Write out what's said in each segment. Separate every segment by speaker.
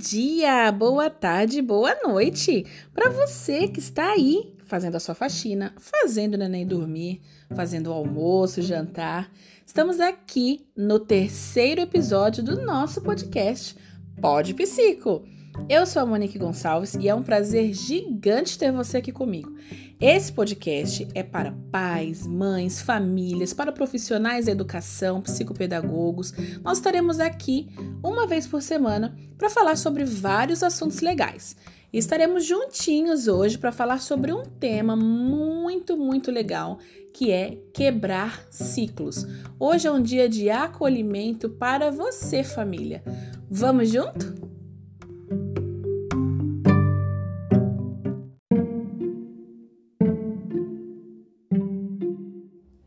Speaker 1: dia, boa tarde, boa noite para você que está aí fazendo a sua faxina, fazendo o neném dormir, fazendo o almoço, jantar. Estamos aqui no terceiro episódio do nosso podcast Pode Psico. Eu sou a Monique Gonçalves e é um prazer gigante ter você aqui comigo. Esse podcast é para pais, mães, famílias, para profissionais da educação, psicopedagogos. Nós estaremos aqui uma vez por semana para falar sobre vários assuntos legais. E estaremos juntinhos hoje para falar sobre um tema muito, muito legal, que é quebrar ciclos. Hoje é um dia de acolhimento para você, família. Vamos junto?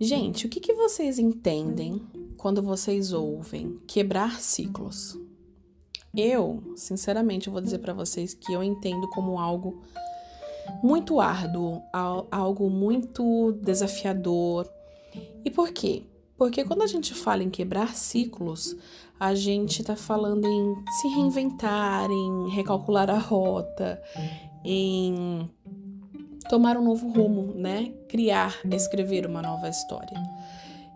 Speaker 1: Gente, o que, que vocês entendem quando vocês ouvem quebrar ciclos? Eu, sinceramente, vou dizer para vocês que eu entendo como algo muito árduo, algo muito desafiador. E por quê? Porque quando a gente fala em quebrar ciclos, a gente está falando em se reinventar, em recalcular a rota, em tomar um novo rumo, né? Criar, escrever uma nova história.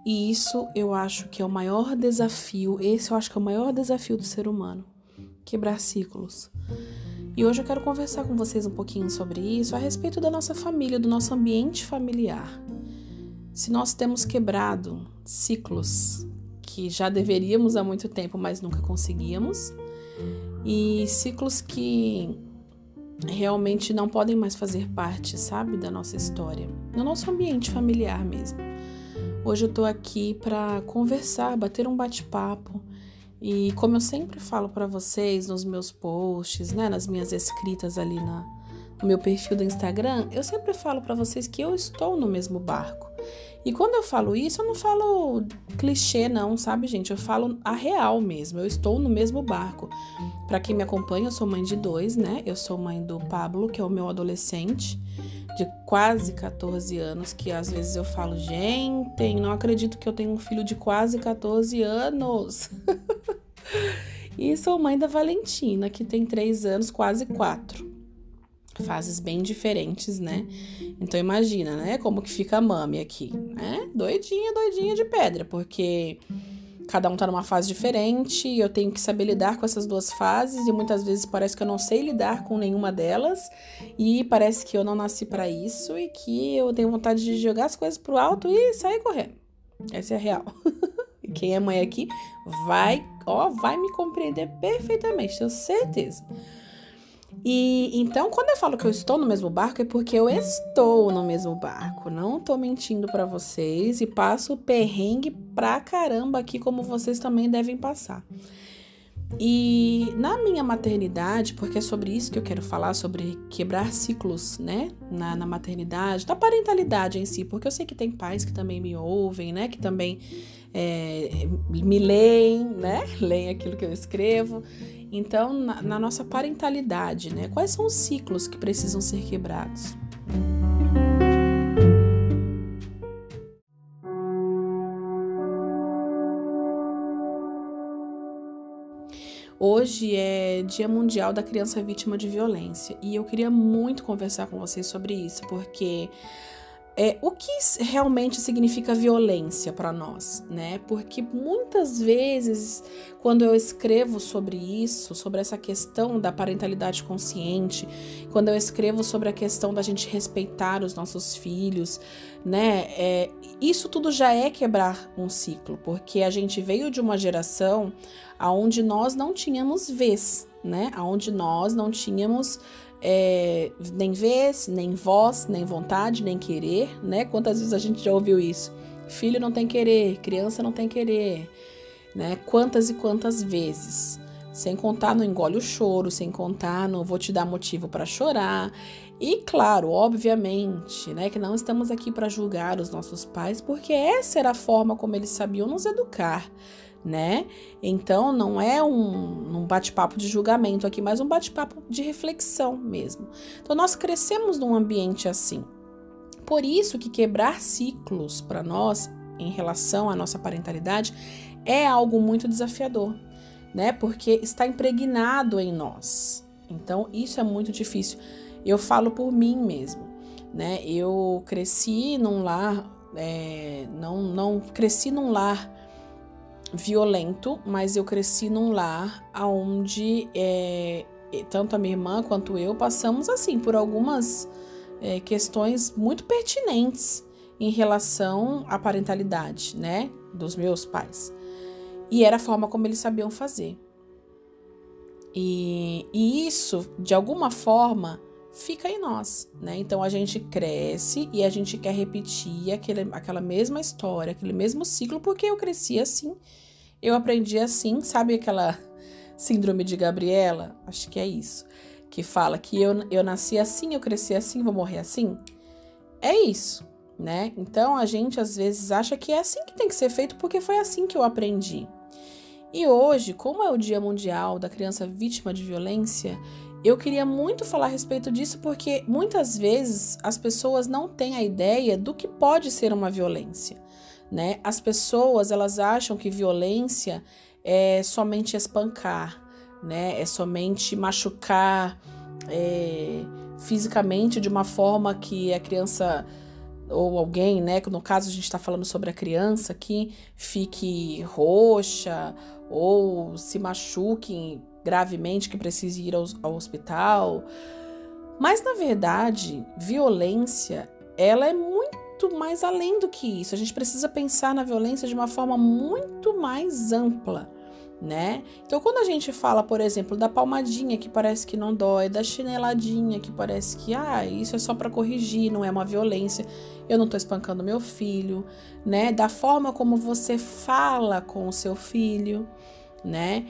Speaker 1: E isso eu acho que é o maior desafio, esse eu acho que é o maior desafio do ser humano, quebrar ciclos. E hoje eu quero conversar com vocês um pouquinho sobre isso, a respeito da nossa família, do nosso ambiente familiar. Se nós temos quebrado ciclos que já deveríamos há muito tempo, mas nunca conseguíamos, e ciclos que realmente não podem mais fazer parte, sabe, da nossa história, no nosso ambiente familiar mesmo. Hoje eu tô aqui para conversar, bater um bate-papo e como eu sempre falo para vocês nos meus posts, né, nas minhas escritas ali na, no meu perfil do Instagram, eu sempre falo para vocês que eu estou no mesmo barco. E quando eu falo isso, eu não falo clichê, não, sabe, gente? Eu falo a real mesmo. Eu estou no mesmo barco. Para quem me acompanha, eu sou mãe de dois, né? Eu sou mãe do Pablo, que é o meu adolescente de quase 14 anos, que às vezes eu falo, gente, não acredito que eu tenho um filho de quase 14 anos. e sou mãe da Valentina, que tem 3 anos, quase 4 fases bem diferentes, né? Então imagina, né, como que fica a mami aqui, né? Doidinha, doidinha de pedra, porque cada um tá numa fase diferente, e eu tenho que saber lidar com essas duas fases e muitas vezes parece que eu não sei lidar com nenhuma delas e parece que eu não nasci para isso e que eu tenho vontade de jogar as coisas pro alto e sair correndo. Essa é a real. e quem é mãe aqui vai, ó, vai me compreender perfeitamente, tenho certeza. E então, quando eu falo que eu estou no mesmo barco, é porque eu estou no mesmo barco. Não tô mentindo para vocês e passo perrengue pra caramba aqui, como vocês também devem passar. E na minha maternidade, porque é sobre isso que eu quero falar, sobre quebrar ciclos, né? Na, na maternidade, da parentalidade em si, porque eu sei que tem pais que também me ouvem, né? Que também é, me leem, né? Leem aquilo que eu escrevo. Então, na, na nossa parentalidade, né? Quais são os ciclos que precisam ser quebrados? Hoje é Dia Mundial da Criança Vítima de Violência e eu queria muito conversar com vocês sobre isso, porque é, o que realmente significa violência para nós, né? Porque muitas vezes, quando eu escrevo sobre isso, sobre essa questão da parentalidade consciente, quando eu escrevo sobre a questão da gente respeitar os nossos filhos, né? É, isso tudo já é quebrar um ciclo, porque a gente veio de uma geração aonde nós não tínhamos vez, né? Aonde nós não tínhamos é, nem vez, nem voz, nem vontade, nem querer, né? Quantas vezes a gente já ouviu isso? Filho não tem querer, criança não tem querer, né? Quantas e quantas vezes? Sem contar no engole o choro, sem contar no vou te dar motivo para chorar. E claro, obviamente, né, que não estamos aqui para julgar os nossos pais, porque essa era a forma como eles sabiam nos educar né? Então não é um, um bate-papo de julgamento aqui, mas um bate-papo de reflexão mesmo. Então nós crescemos num ambiente assim. Por isso que quebrar ciclos para nós em relação à nossa parentalidade é algo muito desafiador. né? Porque está impregnado em nós. Então, isso é muito difícil. Eu falo por mim mesmo, né? Eu cresci num lar, é, não, não cresci num lar violento, mas eu cresci num lar onde é, tanto a minha irmã quanto eu passamos assim por algumas é, questões muito pertinentes em relação à parentalidade, né, dos meus pais. E era a forma como eles sabiam fazer. E, e isso, de alguma forma, fica em nós, né? Então a gente cresce e a gente quer repetir aquele, aquela mesma história, aquele mesmo ciclo, porque eu cresci assim, eu aprendi assim, sabe aquela síndrome de Gabriela? Acho que é isso. Que fala que eu, eu nasci assim, eu cresci assim, vou morrer assim. É isso, né? Então a gente às vezes acha que é assim que tem que ser feito porque foi assim que eu aprendi. E hoje, como é o Dia Mundial da Criança Vítima de Violência, eu queria muito falar a respeito disso porque muitas vezes as pessoas não têm a ideia do que pode ser uma violência, né? As pessoas, elas acham que violência é somente espancar, né? É somente machucar é, fisicamente de uma forma que a criança ou alguém, né? No caso a gente está falando sobre a criança que fique roxa ou se machuque gravemente que precise ir ao, ao hospital. Mas na verdade, violência, ela é muito mais além do que isso. A gente precisa pensar na violência de uma forma muito mais ampla né? Então, quando a gente fala, por exemplo, da palmadinha que parece que não dói, da chineladinha que parece que, ah, isso é só para corrigir, não é uma violência, eu não tô espancando meu filho, né? Da forma como você fala com o seu filho, né?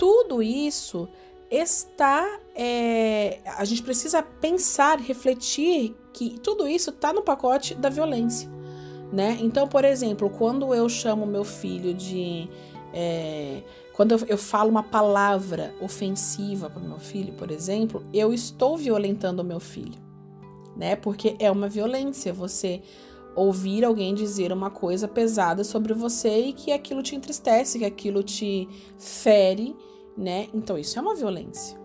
Speaker 1: Tudo isso está. É, a gente precisa pensar, refletir que tudo isso está no pacote da violência, né? Então, por exemplo, quando eu chamo meu filho de é, quando eu, eu, falo uma palavra ofensiva para meu filho, por exemplo, eu estou violentando o meu filho, né? Porque é uma violência você ouvir alguém dizer uma coisa pesada sobre você e que aquilo te entristece, que aquilo te fere, né? Então isso é uma violência.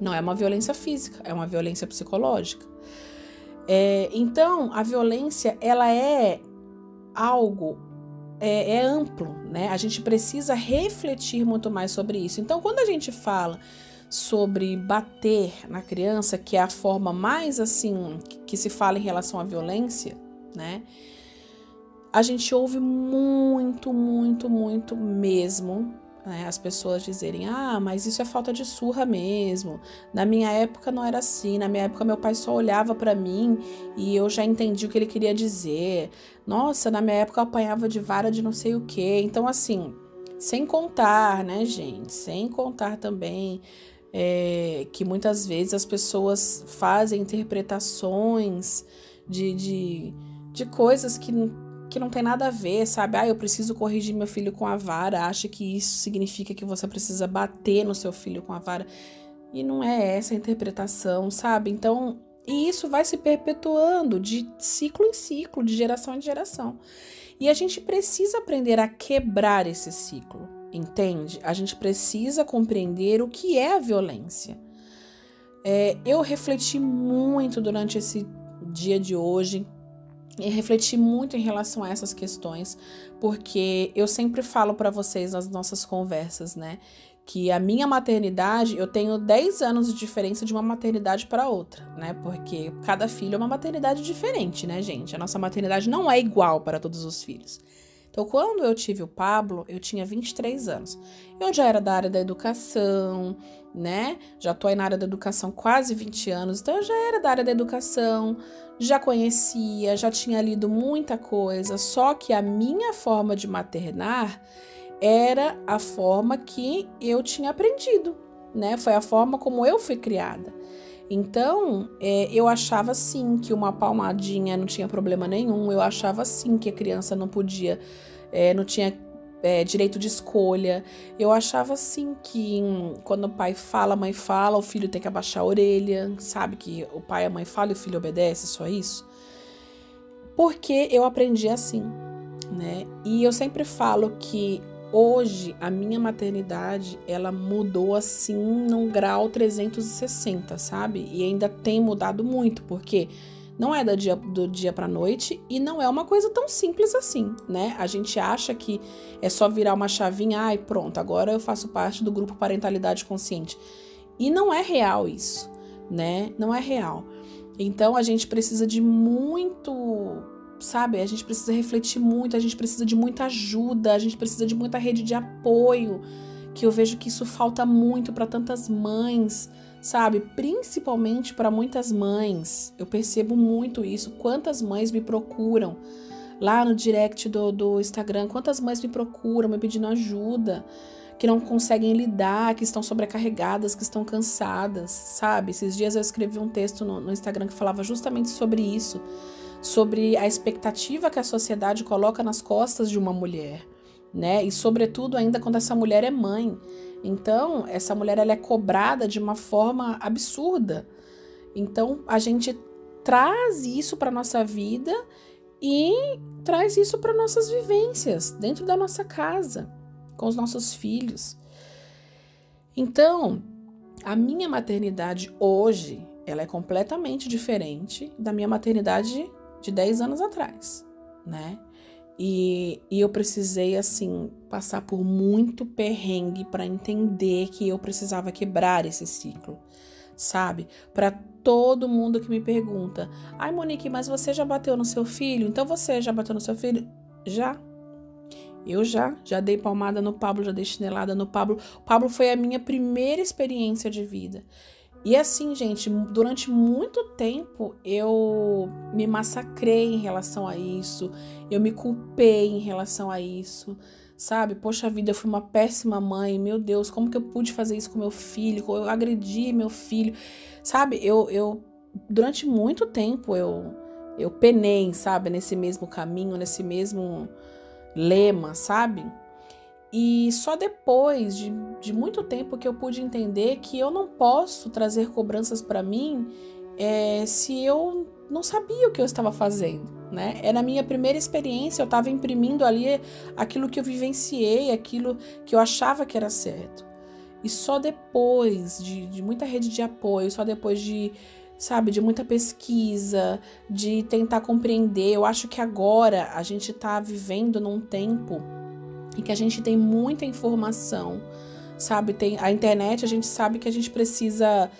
Speaker 1: Não é uma violência física, é uma violência psicológica. É, então a violência ela é algo é, é amplo, né? A gente precisa refletir muito mais sobre isso. Então, quando a gente fala sobre bater na criança, que é a forma mais assim que se fala em relação à violência, né? A gente ouve muito, muito, muito mesmo né, as pessoas dizerem: ah, mas isso é falta de surra mesmo. Na minha época não era assim. Na minha época meu pai só olhava para mim e eu já entendi o que ele queria dizer. Nossa, na minha época eu apanhava de vara de não sei o que. Então, assim, sem contar, né, gente? Sem contar também é, que muitas vezes as pessoas fazem interpretações de, de, de coisas que que não tem nada a ver, sabe? Ah, eu preciso corrigir meu filho com a vara, acha que isso significa que você precisa bater no seu filho com a vara. E não é essa a interpretação, sabe? Então, e isso vai se perpetuando de ciclo em ciclo, de geração em geração. E a gente precisa aprender a quebrar esse ciclo, entende? A gente precisa compreender o que é a violência. É, eu refleti muito durante esse dia de hoje e refletir muito em relação a essas questões, porque eu sempre falo para vocês nas nossas conversas, né, que a minha maternidade, eu tenho 10 anos de diferença de uma maternidade para outra, né? Porque cada filho é uma maternidade diferente, né, gente? A nossa maternidade não é igual para todos os filhos. Então, quando eu tive o Pablo, eu tinha 23 anos. Eu já era da área da educação, né? Já tô aí na área da educação quase 20 anos, então eu já era da área da educação, já conhecia, já tinha lido muita coisa, só que a minha forma de maternar era a forma que eu tinha aprendido, né? Foi a forma como eu fui criada. Então, é, eu achava sim que uma palmadinha não tinha problema nenhum, eu achava sim que a criança não podia, é, não tinha é, direito de escolha. Eu achava assim que quando o pai fala, a mãe fala, o filho tem que abaixar a orelha, sabe? Que o pai e a mãe falam e o filho obedece, só isso. Porque eu aprendi assim, né? E eu sempre falo que hoje a minha maternidade ela mudou assim num grau 360, sabe? E ainda tem mudado muito, porque não é do dia, do dia para noite e não é uma coisa tão simples assim, né? A gente acha que é só virar uma chavinha, ai, pronto, agora eu faço parte do grupo Parentalidade Consciente. E não é real isso, né? Não é real. Então a gente precisa de muito sabe? A gente precisa refletir muito, a gente precisa de muita ajuda, a gente precisa de muita rede de apoio, que eu vejo que isso falta muito para tantas mães, sabe? Principalmente para muitas mães. Eu percebo muito isso. Quantas mães me procuram lá no direct do, do Instagram, quantas mães me procuram me pedindo ajuda, que não conseguem lidar, que estão sobrecarregadas, que estão cansadas, sabe? Esses dias eu escrevi um texto no, no Instagram que falava justamente sobre isso sobre a expectativa que a sociedade coloca nas costas de uma mulher, né? E sobretudo ainda quando essa mulher é mãe. Então, essa mulher ela é cobrada de uma forma absurda. Então, a gente traz isso para nossa vida e traz isso para nossas vivências dentro da nossa casa, com os nossos filhos. Então, a minha maternidade hoje, ela é completamente diferente da minha maternidade de 10 anos atrás, né? E, e eu precisei, assim, passar por muito perrengue para entender que eu precisava quebrar esse ciclo, sabe? Para todo mundo que me pergunta: ai, Monique, mas você já bateu no seu filho? Então você já bateu no seu filho? Já. Eu já, já dei palmada no Pablo, já dei chinelada no Pablo. O Pablo foi a minha primeira experiência de vida. E assim, gente, durante muito tempo eu me massacrei em relação a isso, eu me culpei em relação a isso, sabe? Poxa vida, eu fui uma péssima mãe, meu Deus, como que eu pude fazer isso com meu filho? Eu agredi meu filho, sabe? Eu, eu durante muito tempo eu, eu penei, sabe? Nesse mesmo caminho, nesse mesmo lema, sabe? E só depois de, de muito tempo que eu pude entender que eu não posso trazer cobranças para mim é, se eu não sabia o que eu estava fazendo, né? Era a minha primeira experiência, eu estava imprimindo ali aquilo que eu vivenciei, aquilo que eu achava que era certo. E só depois de, de muita rede de apoio, só depois de, sabe, de muita pesquisa, de tentar compreender, eu acho que agora a gente está vivendo num tempo que a gente tem muita informação, sabe? Tem a internet, a gente sabe que a gente precisa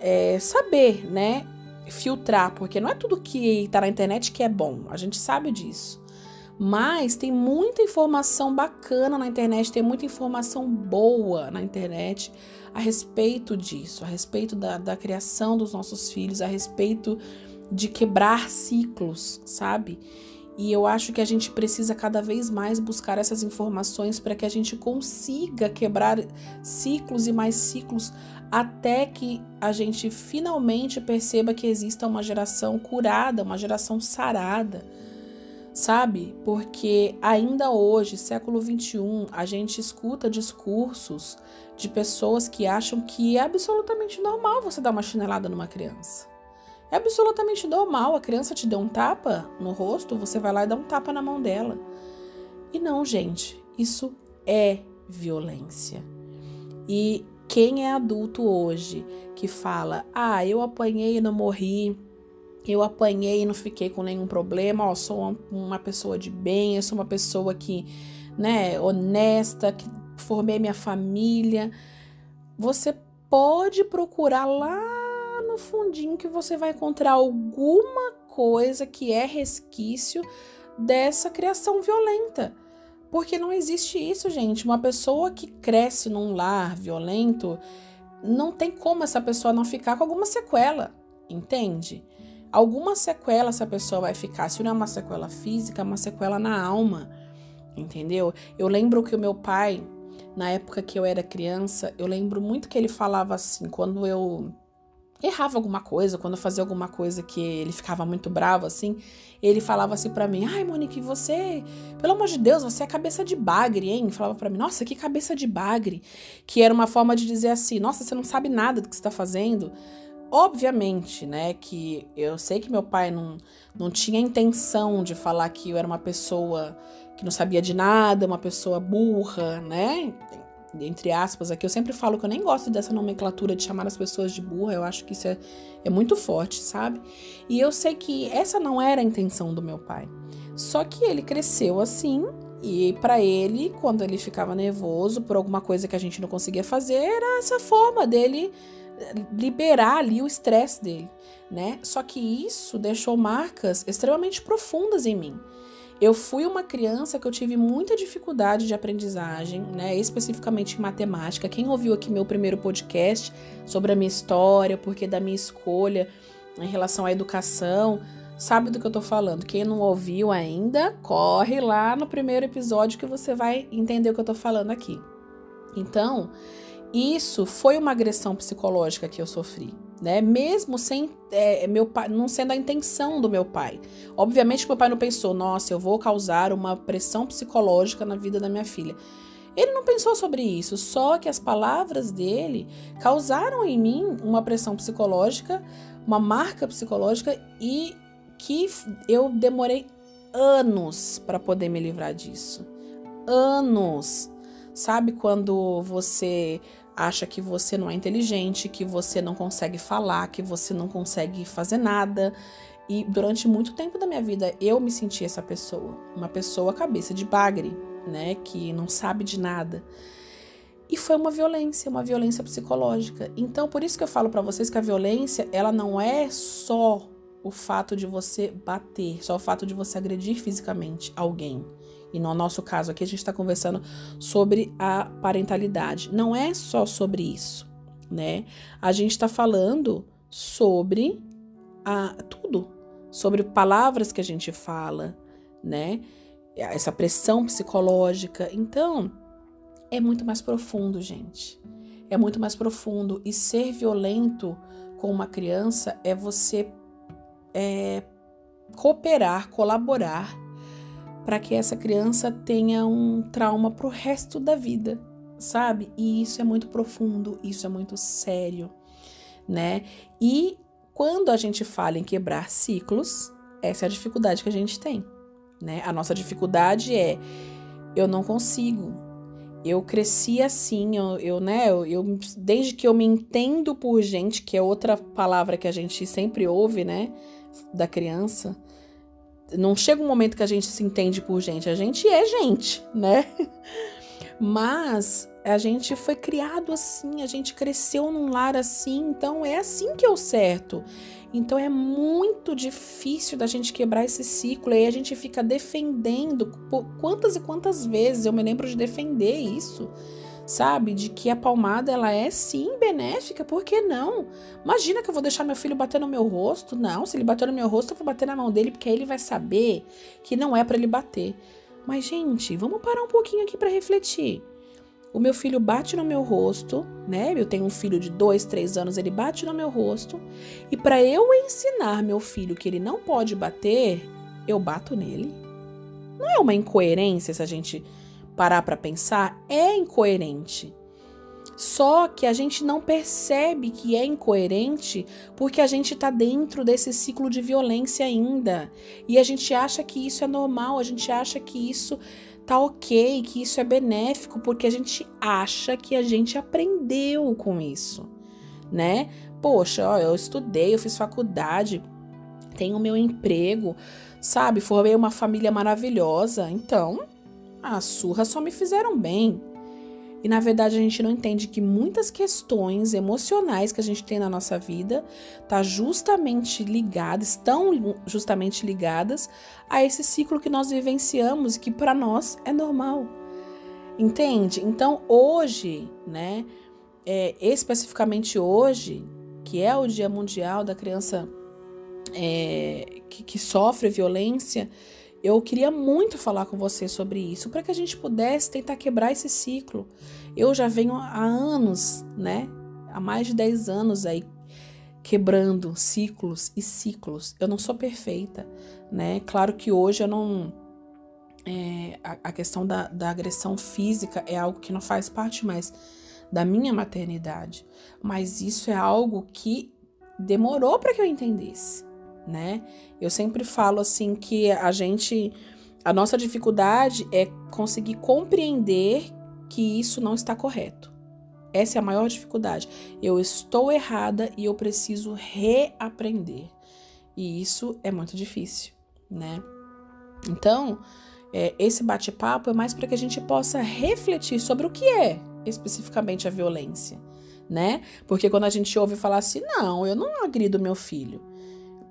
Speaker 1: é, saber, né? Filtrar, porque não é tudo que tá na internet que é bom, a gente sabe disso. Mas tem muita informação bacana na internet, tem muita informação boa na internet a respeito disso, a respeito da, da criação dos nossos filhos, a respeito de quebrar ciclos, sabe? E eu acho que a gente precisa cada vez mais buscar essas informações para que a gente consiga quebrar ciclos e mais ciclos até que a gente finalmente perceba que exista uma geração curada, uma geração sarada, sabe? Porque ainda hoje, século 21, a gente escuta discursos de pessoas que acham que é absolutamente normal você dar uma chinelada numa criança. É absolutamente normal. A criança te deu um tapa no rosto, você vai lá e dá um tapa na mão dela. E não, gente, isso é violência. E quem é adulto hoje que fala: "Ah, eu apanhei e não morri. Eu apanhei e não fiquei com nenhum problema. Ó, sou uma pessoa de bem, eu sou uma pessoa que, né, honesta, que formei minha família". Você pode procurar lá no fundinho que você vai encontrar alguma coisa que é resquício dessa criação violenta. Porque não existe isso, gente. Uma pessoa que cresce num lar violento, não tem como essa pessoa não ficar com alguma sequela, entende? Alguma sequela essa pessoa vai ficar. Se não é uma sequela física, é uma sequela na alma, entendeu? Eu lembro que o meu pai, na época que eu era criança, eu lembro muito que ele falava assim, quando eu errava alguma coisa, quando eu fazia alguma coisa que ele ficava muito bravo assim, ele falava assim para mim: "Ai, Monique, você, pelo amor de Deus, você é cabeça de bagre, hein?" Falava para mim: "Nossa, que cabeça de bagre", que era uma forma de dizer assim: "Nossa, você não sabe nada do que está fazendo". Obviamente, né, que eu sei que meu pai não, não tinha intenção de falar que eu era uma pessoa que não sabia de nada, uma pessoa burra, né? Entre aspas, aqui eu sempre falo que eu nem gosto dessa nomenclatura de chamar as pessoas de burra, eu acho que isso é, é muito forte, sabe? E eu sei que essa não era a intenção do meu pai. Só que ele cresceu assim, e para ele, quando ele ficava nervoso por alguma coisa que a gente não conseguia fazer, era essa forma dele liberar ali o estresse dele, né? Só que isso deixou marcas extremamente profundas em mim. Eu fui uma criança que eu tive muita dificuldade de aprendizagem, né? Especificamente em matemática. Quem ouviu aqui meu primeiro podcast sobre a minha história, porque da minha escolha em relação à educação, sabe do que eu tô falando. Quem não ouviu ainda, corre lá no primeiro episódio que você vai entender o que eu tô falando aqui. Então, isso foi uma agressão psicológica que eu sofri, né? Mesmo sem é, meu pai, não sendo a intenção do meu pai. Obviamente que meu pai não pensou, nossa, eu vou causar uma pressão psicológica na vida da minha filha. Ele não pensou sobre isso, só que as palavras dele causaram em mim uma pressão psicológica, uma marca psicológica e que eu demorei anos para poder me livrar disso. Anos. Sabe quando você acha que você não é inteligente, que você não consegue falar, que você não consegue fazer nada. E durante muito tempo da minha vida eu me senti essa pessoa, uma pessoa cabeça de bagre, né, que não sabe de nada. E foi uma violência, uma violência psicológica. Então, por isso que eu falo para vocês que a violência, ela não é só o fato de você bater, só o fato de você agredir fisicamente alguém. E no nosso caso aqui, a gente está conversando sobre a parentalidade. Não é só sobre isso, né? A gente está falando sobre a, tudo, sobre palavras que a gente fala, né? Essa pressão psicológica. Então, é muito mais profundo, gente. É muito mais profundo. E ser violento com uma criança é você é, cooperar, colaborar para que essa criança tenha um trauma pro resto da vida, sabe? E isso é muito profundo, isso é muito sério, né? E quando a gente fala em quebrar ciclos, essa é a dificuldade que a gente tem, né? A nossa dificuldade é eu não consigo. Eu cresci assim, eu, eu né, eu, eu, desde que eu me entendo por gente, que é outra palavra que a gente sempre ouve, né, da criança, não chega um momento que a gente se entende por gente, a gente é gente, né? Mas a gente foi criado assim, a gente cresceu num lar assim, então é assim que é o certo. Então é muito difícil da gente quebrar esse ciclo e a gente fica defendendo. Quantas e quantas vezes eu me lembro de defender isso? Sabe? De que a palmada ela é sim benéfica, por que não? Imagina que eu vou deixar meu filho bater no meu rosto? Não, se ele bater no meu rosto, eu vou bater na mão dele, porque aí ele vai saber que não é para ele bater. Mas, gente, vamos parar um pouquinho aqui para refletir. O meu filho bate no meu rosto, né? Eu tenho um filho de dois, três anos, ele bate no meu rosto. E para eu ensinar meu filho que ele não pode bater, eu bato nele. Não é uma incoerência se a gente parar para pensar, é incoerente. Só que a gente não percebe que é incoerente porque a gente está dentro desse ciclo de violência ainda. E a gente acha que isso é normal, a gente acha que isso tá ok, que isso é benéfico, porque a gente acha que a gente aprendeu com isso, né? Poxa, ó, eu estudei, eu fiz faculdade, tenho meu emprego, sabe? Formei uma família maravilhosa, então as surras só me fizeram bem. E na verdade a gente não entende que muitas questões emocionais que a gente tem na nossa vida tá justamente ligadas, estão justamente ligadas a esse ciclo que nós vivenciamos e que para nós é normal. Entende? Então hoje, né, é, especificamente hoje, que é o Dia Mundial da Criança é, que, que sofre violência, eu queria muito falar com você sobre isso, para que a gente pudesse tentar quebrar esse ciclo. Eu já venho há anos, né? Há mais de 10 anos aí quebrando ciclos e ciclos. Eu não sou perfeita, né? Claro que hoje eu não. É, a, a, questão da, da agressão física é algo que não faz parte mais da minha maternidade, mas isso é algo que demorou para que eu entendesse né? Eu sempre falo assim que a gente A nossa dificuldade é conseguir compreender que isso não está correto. Essa é a maior dificuldade. Eu estou errada e eu preciso reaprender. E isso é muito difícil, né? Então, é, esse bate-papo é mais para que a gente possa refletir sobre o que é especificamente a violência, né? Porque quando a gente ouve falar assim, não, eu não agrido meu filho.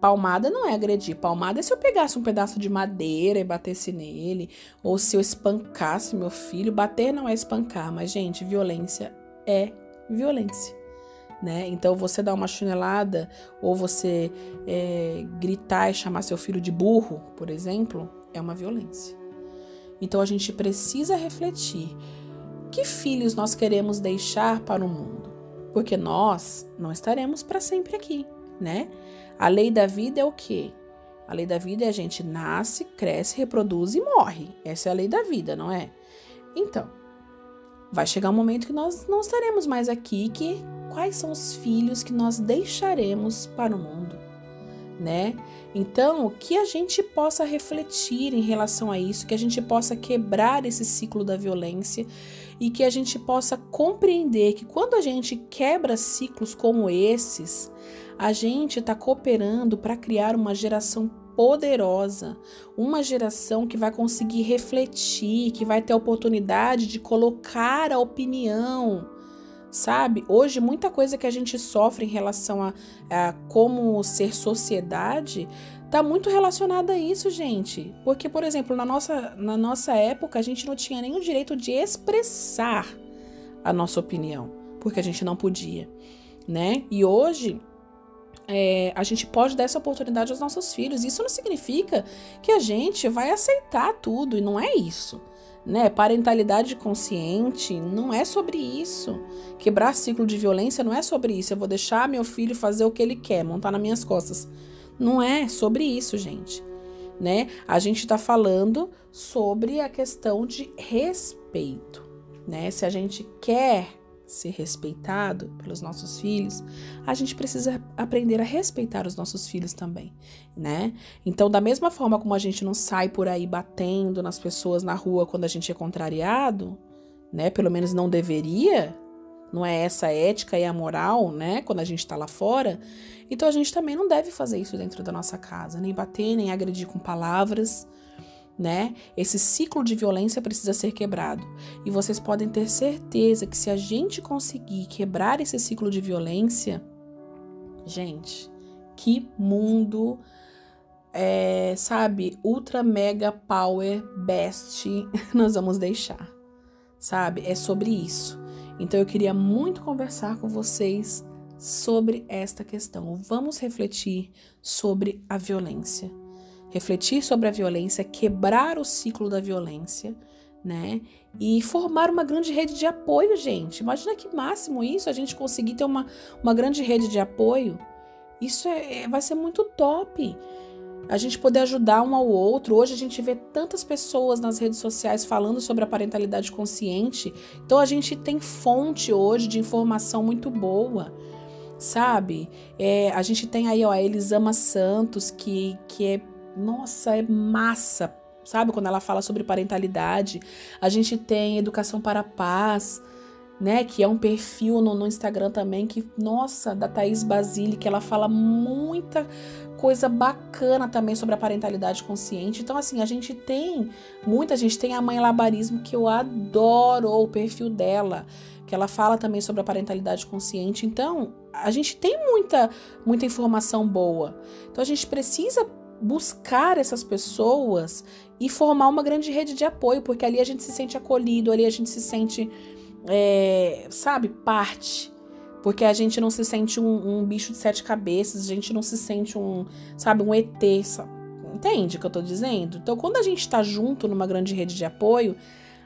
Speaker 1: Palmada não é agredir. Palmada é se eu pegasse um pedaço de madeira e batesse nele, ou se eu espancasse meu filho. Bater não é espancar, mas, gente, violência é violência. Né? Então, você dar uma chinelada ou você é, gritar e chamar seu filho de burro, por exemplo, é uma violência. Então, a gente precisa refletir que filhos nós queremos deixar para o mundo, porque nós não estaremos para sempre aqui, né? A lei da vida é o quê? A lei da vida é a gente nasce, cresce, reproduz e morre. Essa é a lei da vida, não é? Então, vai chegar um momento que nós não estaremos mais aqui, que quais são os filhos que nós deixaremos para o mundo, né? Então, que a gente possa refletir em relação a isso, que a gente possa quebrar esse ciclo da violência e que a gente possa compreender que quando a gente quebra ciclos como esses, a gente está cooperando para criar uma geração poderosa, uma geração que vai conseguir refletir, que vai ter a oportunidade de colocar a opinião, sabe? Hoje, muita coisa que a gente sofre em relação a, a como ser sociedade tá muito relacionada a isso, gente. Porque, por exemplo, na nossa, na nossa época, a gente não tinha o direito de expressar a nossa opinião, porque a gente não podia, né? E hoje é, a gente pode dar essa oportunidade aos nossos filhos. Isso não significa que a gente vai aceitar tudo, e não é isso. Né? Parentalidade consciente não é sobre isso. Quebrar ciclo de violência não é sobre isso. Eu vou deixar meu filho fazer o que ele quer, montar nas minhas costas. Não é sobre isso, gente. Né? A gente está falando sobre a questão de respeito. Né? Se a gente quer ser respeitado pelos nossos filhos, a gente precisa aprender a respeitar os nossos filhos também, né? Então, da mesma forma como a gente não sai por aí batendo nas pessoas na rua quando a gente é contrariado, né? Pelo menos não deveria, não é essa a ética e a moral, né? Quando a gente está lá fora, então a gente também não deve fazer isso dentro da nossa casa, nem bater, nem agredir com palavras, né? Esse ciclo de violência precisa ser quebrado. E vocês podem ter certeza que se a gente conseguir quebrar esse ciclo de violência, gente, que mundo é, sabe, ultra mega power best nós vamos deixar. Sabe? É sobre isso. Então eu queria muito conversar com vocês sobre esta questão. Vamos refletir sobre a violência refletir sobre a violência, quebrar o ciclo da violência, né? E formar uma grande rede de apoio, gente. Imagina que máximo isso, a gente conseguir ter uma, uma grande rede de apoio. Isso é, é, vai ser muito top. A gente poder ajudar um ao outro. Hoje a gente vê tantas pessoas nas redes sociais falando sobre a parentalidade consciente. Então a gente tem fonte hoje de informação muito boa sabe? É, a gente tem aí ó, a Elisama Santos, que, que é nossa, é massa, sabe? Quando ela fala sobre parentalidade. A gente tem Educação para a Paz, né? Que é um perfil no, no Instagram também, que, nossa, da Thaís Basile, que ela fala muita coisa bacana também sobre a parentalidade consciente. Então, assim, a gente tem, muita gente tem a Mãe Labarismo, que eu adoro o perfil dela, que ela fala também sobre a parentalidade consciente. Então, a gente tem muita, muita informação boa. Então, a gente precisa buscar essas pessoas e formar uma grande rede de apoio, porque ali a gente se sente acolhido, ali a gente se sente, é, sabe, parte. Porque a gente não se sente um, um, bicho de sete cabeças, a gente não se sente um, sabe, um ET. Sabe? Entende o que eu tô dizendo? Então, quando a gente tá junto numa grande rede de apoio,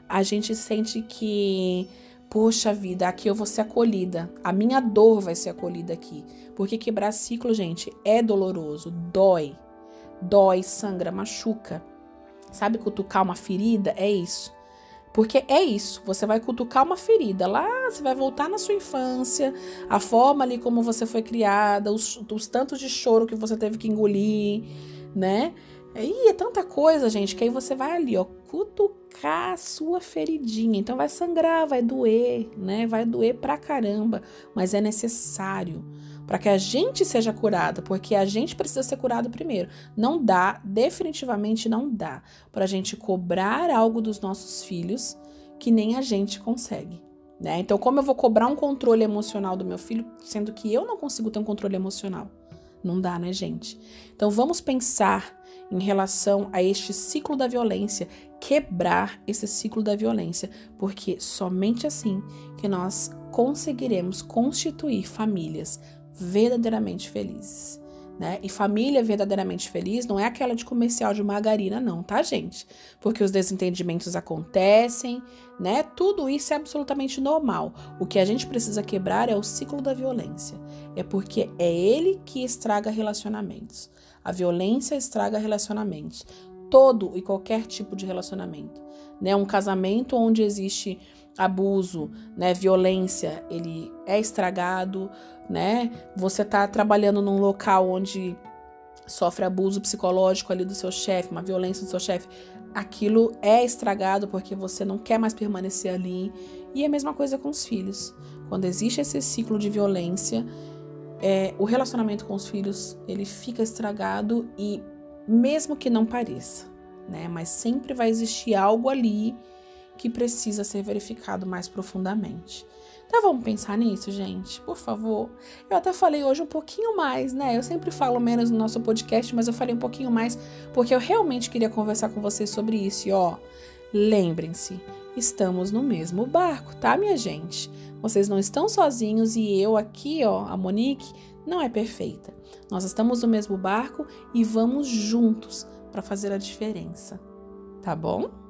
Speaker 1: a gente sente que, poxa vida, aqui eu vou ser acolhida. A minha dor vai ser acolhida aqui. Porque quebrar ciclo, gente, é doloroso, dói dói, sangra, machuca. Sabe cutucar uma ferida? É isso. Porque é isso, você vai cutucar uma ferida lá, você vai voltar na sua infância, a forma ali como você foi criada, os, os tantos de choro que você teve que engolir, né? Aí é tanta coisa, gente, que aí você vai ali, ó, cutucar a sua feridinha. Então vai sangrar, vai doer, né? Vai doer pra caramba, mas é necessário para que a gente seja curado, porque a gente precisa ser curado primeiro. Não dá, definitivamente não dá, para a gente cobrar algo dos nossos filhos que nem a gente consegue. Né? Então, como eu vou cobrar um controle emocional do meu filho, sendo que eu não consigo ter um controle emocional? Não dá, né, gente? Então, vamos pensar em relação a este ciclo da violência, quebrar esse ciclo da violência, porque somente assim que nós conseguiremos constituir famílias verdadeiramente felizes. Né? E família verdadeiramente feliz não é aquela de comercial de margarina, não, tá, gente? Porque os desentendimentos acontecem, né? Tudo isso é absolutamente normal. O que a gente precisa quebrar é o ciclo da violência. É porque é ele que estraga relacionamentos. A violência estraga relacionamentos. Todo e qualquer tipo de relacionamento. Né? Um casamento onde existe abuso, né, violência, ele é estragado, né? Você tá trabalhando num local onde sofre abuso psicológico ali do seu chefe, uma violência do seu chefe, aquilo é estragado porque você não quer mais permanecer ali. E é a mesma coisa com os filhos. Quando existe esse ciclo de violência, é, o relacionamento com os filhos ele fica estragado e mesmo que não pareça, né? Mas sempre vai existir algo ali que precisa ser verificado mais profundamente. Então vamos pensar nisso, gente, por favor. Eu até falei hoje um pouquinho mais, né? Eu sempre falo menos no nosso podcast, mas eu falei um pouquinho mais porque eu realmente queria conversar com vocês sobre isso. E ó, lembrem-se, estamos no mesmo barco, tá, minha gente? Vocês não estão sozinhos e eu aqui, ó, a Monique, não é perfeita. Nós estamos no mesmo barco e vamos juntos para fazer a diferença, tá bom?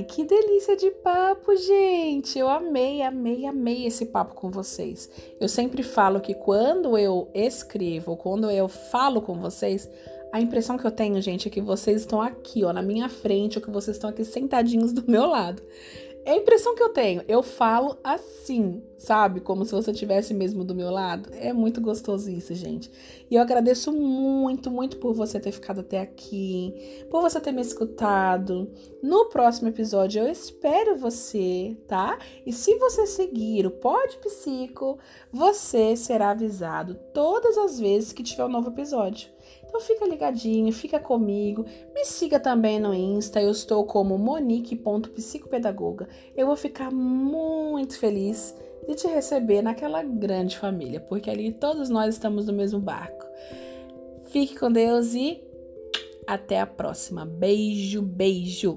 Speaker 1: Ai, que delícia de papo, gente! Eu amei, amei, amei esse papo com vocês. Eu sempre falo que quando eu escrevo, quando eu falo com vocês, a impressão que eu tenho, gente, é que vocês estão aqui, ó, na minha frente, ou que vocês estão aqui sentadinhos do meu lado. É a impressão que eu tenho. Eu falo assim, sabe? Como se você estivesse mesmo do meu lado. É muito gostoso isso, gente. E eu agradeço muito, muito por você ter ficado até aqui, por você ter me escutado. No próximo episódio eu espero você, tá? E se você seguir o Pod Psico, você será avisado todas as vezes que tiver um novo episódio. Então fica ligadinho, fica comigo. Me siga também no Insta, eu estou como monique.psicopedagoga. Eu vou ficar muito feliz de te receber naquela grande família, porque ali todos nós estamos no mesmo barco. Fique com Deus e até a próxima. Beijo, beijo.